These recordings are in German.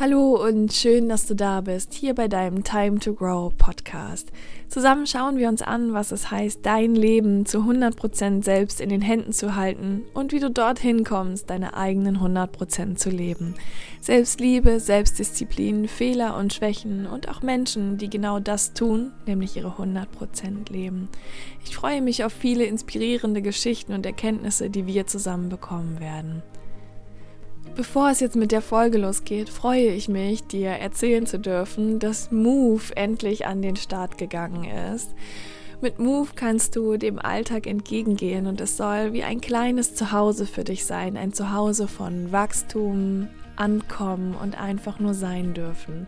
Hallo und schön, dass du da bist, hier bei deinem Time to Grow Podcast. Zusammen schauen wir uns an, was es heißt, dein Leben zu 100% selbst in den Händen zu halten und wie du dorthin kommst, deine eigenen 100% zu leben. Selbstliebe, Selbstdisziplin, Fehler und Schwächen und auch Menschen, die genau das tun, nämlich ihre 100% leben. Ich freue mich auf viele inspirierende Geschichten und Erkenntnisse, die wir zusammen bekommen werden. Bevor es jetzt mit der Folge losgeht, freue ich mich, dir erzählen zu dürfen, dass Move endlich an den Start gegangen ist. Mit Move kannst du dem Alltag entgegengehen und es soll wie ein kleines Zuhause für dich sein, ein Zuhause von Wachstum, ankommen und einfach nur sein dürfen.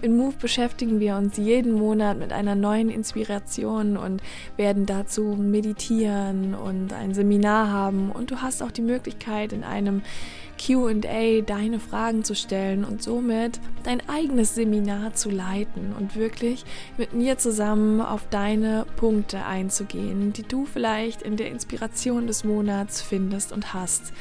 In Move beschäftigen wir uns jeden Monat mit einer neuen Inspiration und werden dazu meditieren und ein Seminar haben. Und du hast auch die Möglichkeit, in einem QA deine Fragen zu stellen und somit dein eigenes Seminar zu leiten und wirklich mit mir zusammen auf deine Punkte einzugehen, die du vielleicht in der Inspiration des Monats findest und hast.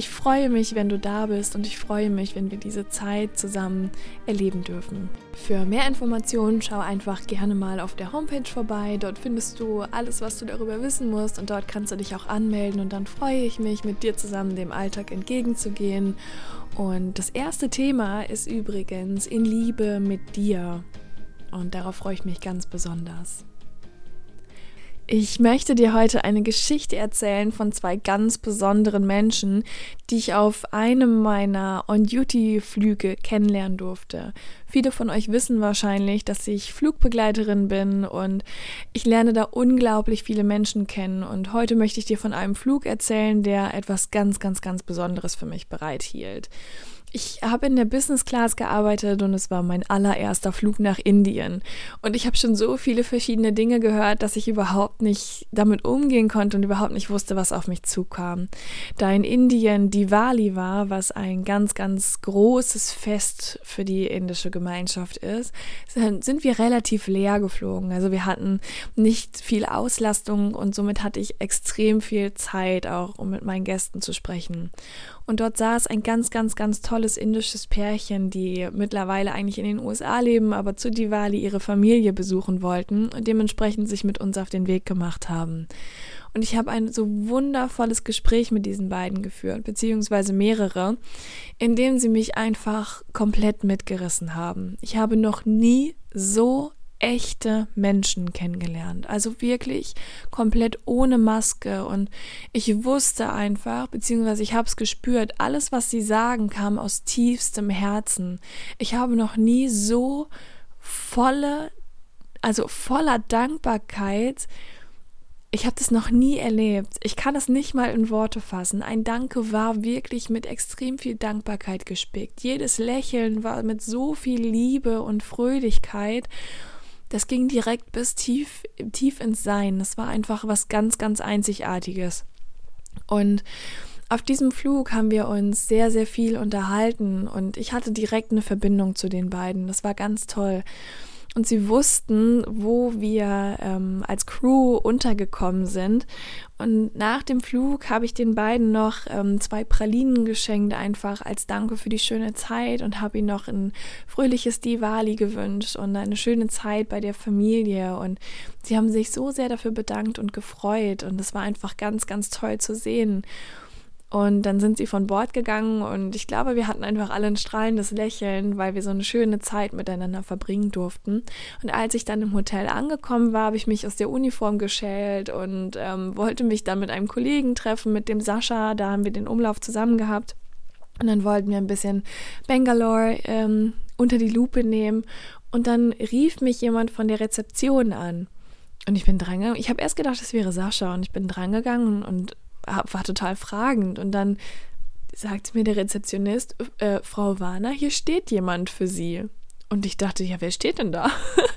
Ich freue mich, wenn du da bist und ich freue mich, wenn wir diese Zeit zusammen erleben dürfen. Für mehr Informationen schau einfach gerne mal auf der Homepage vorbei. Dort findest du alles, was du darüber wissen musst und dort kannst du dich auch anmelden und dann freue ich mich, mit dir zusammen dem Alltag entgegenzugehen. Und das erste Thema ist übrigens in Liebe mit dir und darauf freue ich mich ganz besonders. Ich möchte dir heute eine Geschichte erzählen von zwei ganz besonderen Menschen, die ich auf einem meiner On-Duty-Flüge kennenlernen durfte. Viele von euch wissen wahrscheinlich, dass ich Flugbegleiterin bin und ich lerne da unglaublich viele Menschen kennen. Und heute möchte ich dir von einem Flug erzählen, der etwas ganz, ganz, ganz Besonderes für mich bereithielt. Ich habe in der Business Class gearbeitet und es war mein allererster Flug nach Indien. Und ich habe schon so viele verschiedene Dinge gehört, dass ich überhaupt nicht damit umgehen konnte und überhaupt nicht wusste, was auf mich zukam. Da in Indien Diwali war, was ein ganz, ganz großes Fest für die indische Gemeinschaft ist, sind wir relativ leer geflogen. Also wir hatten nicht viel Auslastung und somit hatte ich extrem viel Zeit auch, um mit meinen Gästen zu sprechen. Und dort saß ein ganz, ganz, ganz tolles indisches Pärchen, die mittlerweile eigentlich in den USA leben, aber zu Diwali ihre Familie besuchen wollten und dementsprechend sich mit uns auf den Weg gemacht haben. Und ich habe ein so wundervolles Gespräch mit diesen beiden geführt, beziehungsweise mehrere, in dem sie mich einfach komplett mitgerissen haben. Ich habe noch nie so echte Menschen kennengelernt. Also wirklich komplett ohne Maske. Und ich wusste einfach, beziehungsweise ich habe es gespürt, alles, was sie sagen, kam aus tiefstem Herzen. Ich habe noch nie so volle, also voller Dankbarkeit, ich habe das noch nie erlebt. Ich kann es nicht mal in Worte fassen. Ein Danke war wirklich mit extrem viel Dankbarkeit gespickt. Jedes Lächeln war mit so viel Liebe und Fröhlichkeit das ging direkt bis tief, tief ins Sein. Das war einfach was ganz, ganz Einzigartiges. Und auf diesem Flug haben wir uns sehr, sehr viel unterhalten und ich hatte direkt eine Verbindung zu den beiden. Das war ganz toll und sie wussten, wo wir ähm, als Crew untergekommen sind. Und nach dem Flug habe ich den beiden noch ähm, zwei Pralinen geschenkt, einfach als Danke für die schöne Zeit und habe ihnen noch ein fröhliches Diwali gewünscht und eine schöne Zeit bei der Familie. Und sie haben sich so sehr dafür bedankt und gefreut. Und es war einfach ganz, ganz toll zu sehen. Und dann sind sie von Bord gegangen und ich glaube, wir hatten einfach alle ein strahlendes Lächeln, weil wir so eine schöne Zeit miteinander verbringen durften. Und als ich dann im Hotel angekommen war, habe ich mich aus der Uniform geschält und ähm, wollte mich dann mit einem Kollegen treffen, mit dem Sascha. Da haben wir den Umlauf zusammen gehabt. Und dann wollten wir ein bisschen Bangalore ähm, unter die Lupe nehmen. Und dann rief mich jemand von der Rezeption an. Und ich bin drangegangen. Ich habe erst gedacht, es wäre Sascha. Und ich bin drangegangen und war total fragend. Und dann sagt mir der Rezeptionist, äh, Frau Warner, hier steht jemand für Sie. Und ich dachte, ja, wer steht denn da?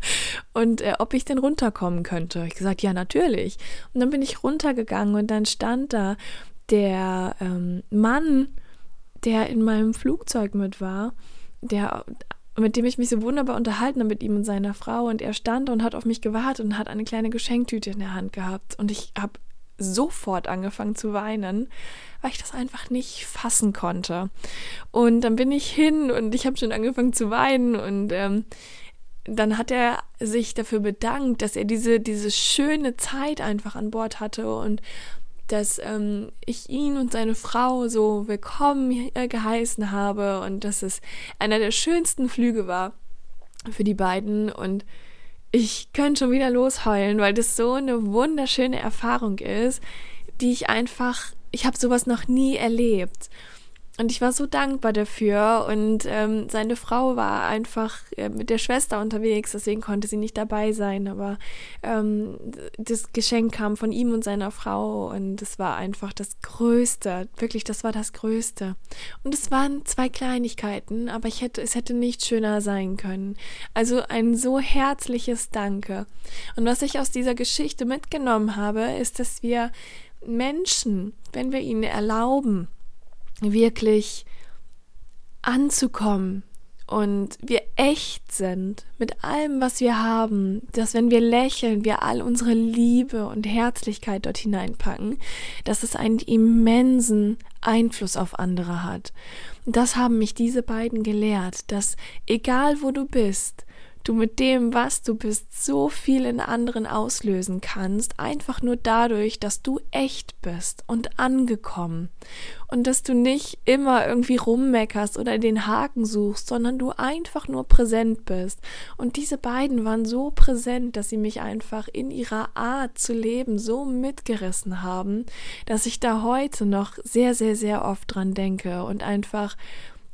und äh, ob ich denn runterkommen könnte. Ich gesagt, ja, natürlich. Und dann bin ich runtergegangen und dann stand da der ähm, Mann, der in meinem Flugzeug mit war, der mit dem ich mich so wunderbar unterhalten habe mit ihm und seiner Frau und er stand und hat auf mich gewartet und hat eine kleine Geschenktüte in der Hand gehabt und ich habe sofort angefangen zu weinen, weil ich das einfach nicht fassen konnte. Und dann bin ich hin und ich habe schon angefangen zu weinen und ähm, dann hat er sich dafür bedankt, dass er diese, diese schöne Zeit einfach an Bord hatte und dass ähm, ich ihn und seine Frau so willkommen äh, geheißen habe und dass es einer der schönsten Flüge war für die beiden und ich könnte schon wieder losheulen, weil das so eine wunderschöne Erfahrung ist, die ich einfach, ich habe sowas noch nie erlebt. Und ich war so dankbar dafür. Und ähm, seine Frau war einfach äh, mit der Schwester unterwegs, deswegen konnte sie nicht dabei sein. Aber ähm, das Geschenk kam von ihm und seiner Frau und es war einfach das Größte. Wirklich, das war das Größte. Und es waren zwei Kleinigkeiten, aber ich hätte, es hätte nicht schöner sein können. Also ein so herzliches Danke. Und was ich aus dieser Geschichte mitgenommen habe, ist, dass wir Menschen, wenn wir ihnen erlauben, wirklich anzukommen und wir echt sind mit allem, was wir haben, dass wenn wir lächeln, wir all unsere Liebe und Herzlichkeit dort hineinpacken, dass es einen immensen Einfluss auf andere hat. Das haben mich diese beiden gelehrt, dass egal wo du bist, du mit dem, was du bist, so viel in anderen auslösen kannst, einfach nur dadurch, dass du echt bist und angekommen und dass du nicht immer irgendwie rummeckerst oder den Haken suchst, sondern du einfach nur präsent bist. Und diese beiden waren so präsent, dass sie mich einfach in ihrer Art zu leben so mitgerissen haben, dass ich da heute noch sehr, sehr, sehr oft dran denke und einfach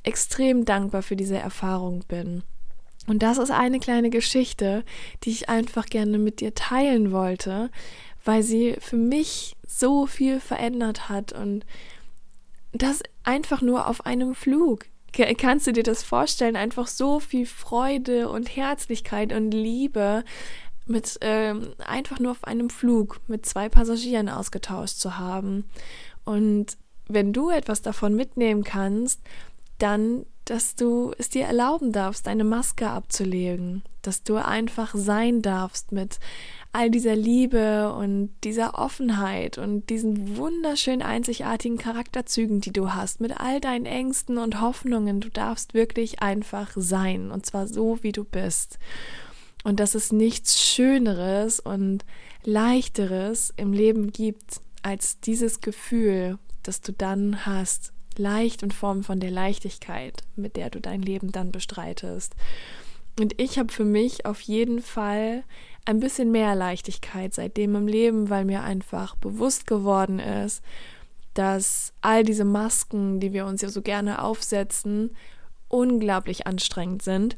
extrem dankbar für diese Erfahrung bin. Und das ist eine kleine Geschichte, die ich einfach gerne mit dir teilen wollte, weil sie für mich so viel verändert hat und das einfach nur auf einem Flug. Kannst du dir das vorstellen? Einfach so viel Freude und Herzlichkeit und Liebe mit ähm, einfach nur auf einem Flug mit zwei Passagieren ausgetauscht zu haben. Und wenn du etwas davon mitnehmen kannst, dann dass du es dir erlauben darfst, deine Maske abzulegen, dass du einfach sein darfst mit all dieser Liebe und dieser Offenheit und diesen wunderschön einzigartigen Charakterzügen, die du hast, mit all deinen Ängsten und Hoffnungen. Du darfst wirklich einfach sein und zwar so, wie du bist. Und dass es nichts Schöneres und Leichteres im Leben gibt als dieses Gefühl, das du dann hast, leicht in Form von der Leichtigkeit, mit der du dein Leben dann bestreitest. Und ich habe für mich auf jeden Fall ein bisschen mehr Leichtigkeit seitdem im Leben, weil mir einfach bewusst geworden ist, dass all diese Masken, die wir uns ja so gerne aufsetzen, unglaublich anstrengend sind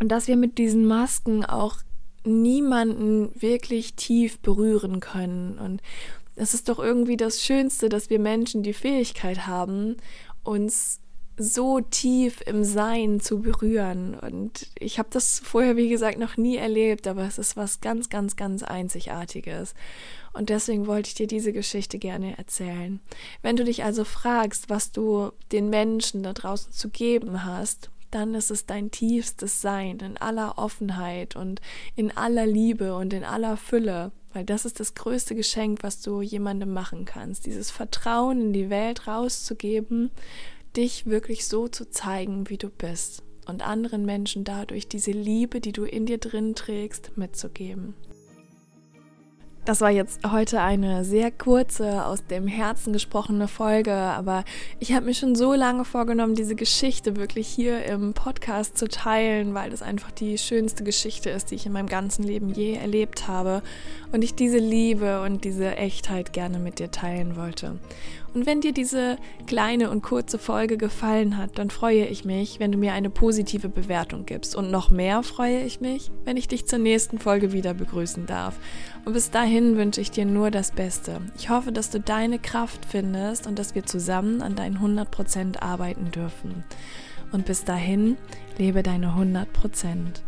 und dass wir mit diesen Masken auch niemanden wirklich tief berühren können und es ist doch irgendwie das Schönste, dass wir Menschen die Fähigkeit haben, uns so tief im Sein zu berühren. Und ich habe das vorher, wie gesagt, noch nie erlebt, aber es ist was ganz, ganz, ganz Einzigartiges. Und deswegen wollte ich dir diese Geschichte gerne erzählen. Wenn du dich also fragst, was du den Menschen da draußen zu geben hast, dann ist es dein tiefstes Sein in aller Offenheit und in aller Liebe und in aller Fülle. Weil das ist das größte Geschenk, was du jemandem machen kannst. Dieses Vertrauen in die Welt rauszugeben, dich wirklich so zu zeigen, wie du bist. Und anderen Menschen dadurch diese Liebe, die du in dir drin trägst, mitzugeben. Das war jetzt heute eine sehr kurze, aus dem Herzen gesprochene Folge, aber ich habe mir schon so lange vorgenommen, diese Geschichte wirklich hier im Podcast zu teilen, weil das einfach die schönste Geschichte ist, die ich in meinem ganzen Leben je erlebt habe und ich diese Liebe und diese Echtheit gerne mit dir teilen wollte. Und wenn dir diese kleine und kurze Folge gefallen hat, dann freue ich mich, wenn du mir eine positive Bewertung gibst. Und noch mehr freue ich mich, wenn ich dich zur nächsten Folge wieder begrüßen darf. Und bis dahin wünsche ich dir nur das Beste. Ich hoffe, dass du deine Kraft findest und dass wir zusammen an deinen 100% arbeiten dürfen. Und bis dahin, lebe deine 100%.